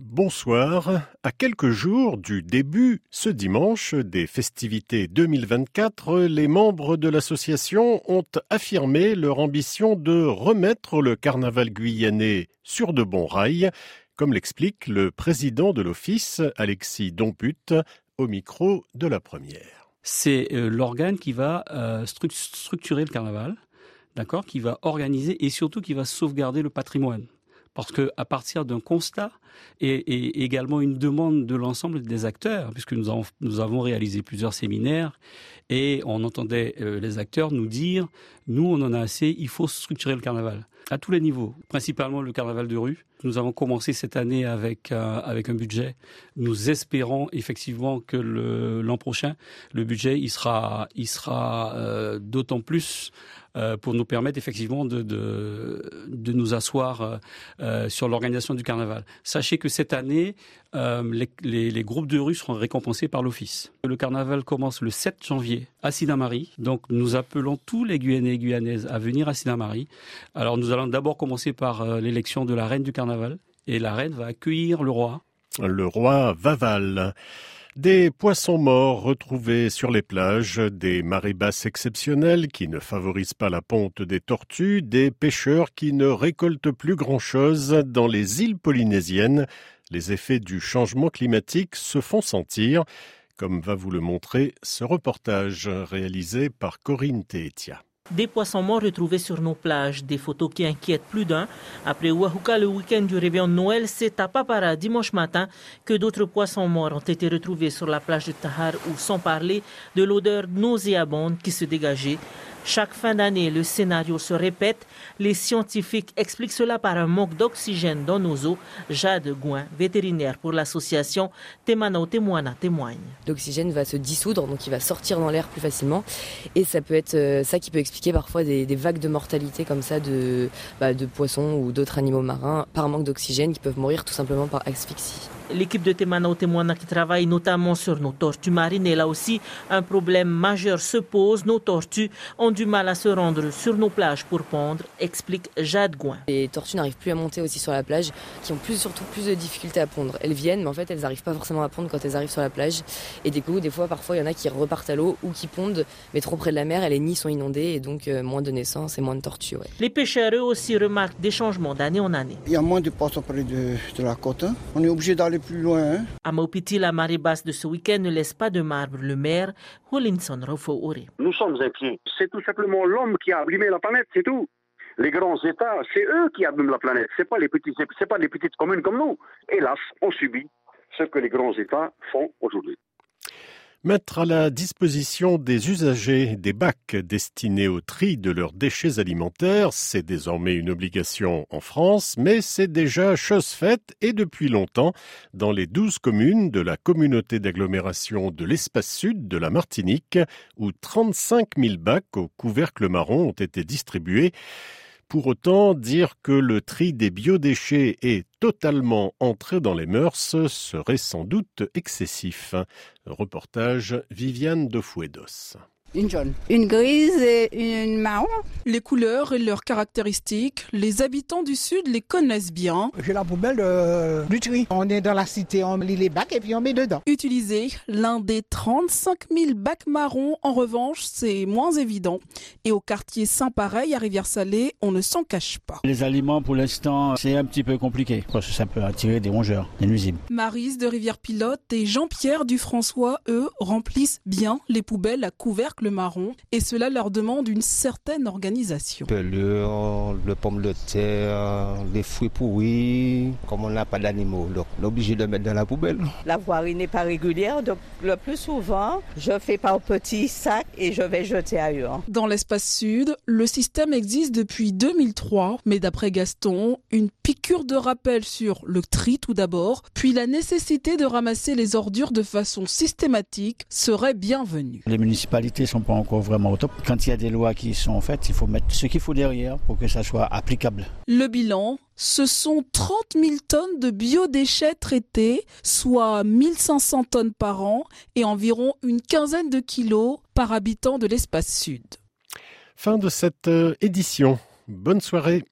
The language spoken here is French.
Bonsoir. À quelques jours du début, ce dimanche, des festivités 2024, les membres de l'association ont affirmé leur ambition de remettre le carnaval guyanais sur de bons rails, comme l'explique le président de l'office, Alexis Domput, au micro de la première. C'est euh, l'organe qui va euh, structurer le carnaval, d'accord, qui va organiser et surtout qui va sauvegarder le patrimoine parce que à partir d'un constat et, également une demande de l'ensemble des acteurs, puisque nous avons, réalisé plusieurs séminaires et on entendait euh, les acteurs nous dire nous on en a assez, il faut structurer le carnaval à tous les niveaux, principalement le carnaval de rue. Nous avons commencé cette année avec euh, avec un budget. Nous espérons effectivement que l'an prochain le budget il sera il sera euh, d'autant plus pour nous permettre effectivement de, de, nous asseoir euh, euh, sur l'organisation du carnaval. Sachez que cette année, les, groupes de rue seront récompensés par l'Office. Le carnaval commence le 7 janvier à Sinamari. Donc nous appelons tous les Guyanais et Guyanaises à venir à Sinamari. Alors nous allons d'abord commencer par l'élection de la reine du carnaval. Et la reine va accueillir le roi. Le roi Vaval. Des poissons morts retrouvés sur les plages, des marées basses exceptionnelles qui ne favorisent pas la ponte des tortues, des pêcheurs qui ne récoltent plus grand-chose dans les îles polynésiennes. Les effets du changement climatique se font sentir, comme va vous le montrer ce reportage réalisé par Corinne Teetia. Des poissons morts retrouvés sur nos plages, des photos qui inquiètent plus d'un. Après Wahuka, le week-end du réveillon de Noël, c'est à Papara dimanche matin que d'autres poissons morts ont été retrouvés sur la plage de Tahar où, sans parler de l'odeur nauséabonde qui se dégageait, chaque fin d'année, le scénario se répète. Les scientifiques expliquent cela par un manque d'oxygène dans nos eaux. Jade Gouin, vétérinaire pour l'association Temano Témoana, témoigne. L'oxygène va se dissoudre, donc il va sortir dans l'air plus facilement. Et ça peut être euh, ça qui peut expliquer parfois des, vagues de mortalité comme ça de, bah, de poissons ou d'autres animaux marins par manque d'oxygène qui peuvent mourir tout simplement par asphyxie. L'équipe de Temana Témoana qui travaille notamment sur nos tortues marines et là aussi un problème majeur se pose. Nos tortues ont du mal à se rendre sur nos plages pour pondre, explique Jade Gouin. Les tortues n'arrivent plus à monter aussi sur la plage, qui ont plus, surtout plus de difficultés à pondre. Elles viennent, mais en fait elles n'arrivent pas forcément à pondre quand elles arrivent sur la plage. Et des coups, des fois, parfois il y en a qui repartent à l'eau ou qui pondent, mais trop près de la mer et les nids sont inondés et donc euh, moins de naissances et moins de tortues. Les pêcheurs eux aussi remarquent des changements d'année en année. Il y a moins de poissons près de, de la côte. Hein. On est obligé d'aller plus loin. Hein. À Maupiti, la marée basse de ce week-end ne laisse pas de marbre. Le maire, Holinson Rofo-Ore. Nous sommes inquiets. C'est tout simplement l'homme qui a abîmé la planète, c'est tout. Les grands États, c'est eux qui abîment la planète. C'est pas les petites, c'est pas les petites communes comme nous. Hélas, on subit ce que les grands États font aujourd'hui. Mettre à la disposition des usagers des bacs destinés au tri de leurs déchets alimentaires, c'est désormais une obligation en France, mais c'est déjà chose faite et depuis longtemps dans les douze communes de la communauté d'agglomération de l'espace sud de la Martinique, où 35 000 bacs au couvercle marron ont été distribués. Pour autant, dire que le tri des biodéchets est totalement entré dans les mœurs serait sans doute excessif. Reportage Viviane de Fouedos. Une jaune. Une grise et une marron. Les couleurs et leurs caractéristiques, les habitants du Sud les connaissent bien. J'ai la poubelle euh, du tri. On est dans la cité, on lit les bacs et puis on met dedans. Utiliser l'un des 35 000 bacs marrons, en revanche, c'est moins évident. Et au quartier Saint-Pareil, à Rivière-Salée, on ne s'en cache pas. Les aliments, pour l'instant, c'est un petit peu compliqué parce que ça peut attirer des rongeurs, des nuisibles. Marise de Rivière-Pilote et Jean-Pierre Dufrançois, eux, remplissent bien les poubelles à couvercle le marron et cela leur demande une certaine organisation. Pelure, le pomme de terre, les fruits pourris, comme on n'a pas d'animaux, donc on est obligé de mettre dans la poubelle. La voirie n'est pas régulière, donc le plus souvent, je fais par petits sacs et je vais jeter ailleurs. Dans l'espace sud, le système existe depuis 2003, mais d'après Gaston, une piqûre de rappel sur le tri tout d'abord, puis la nécessité de ramasser les ordures de façon systématique serait bienvenue. Les municipalités sont pas encore vraiment au top. Quand il y a des lois qui sont faites, il faut mettre ce qu'il faut derrière pour que ça soit applicable. Le bilan, ce sont 30 000 tonnes de biodéchets traités, soit 1500 tonnes par an et environ une quinzaine de kilos par habitant de l'espace sud. Fin de cette euh, édition. Bonne soirée.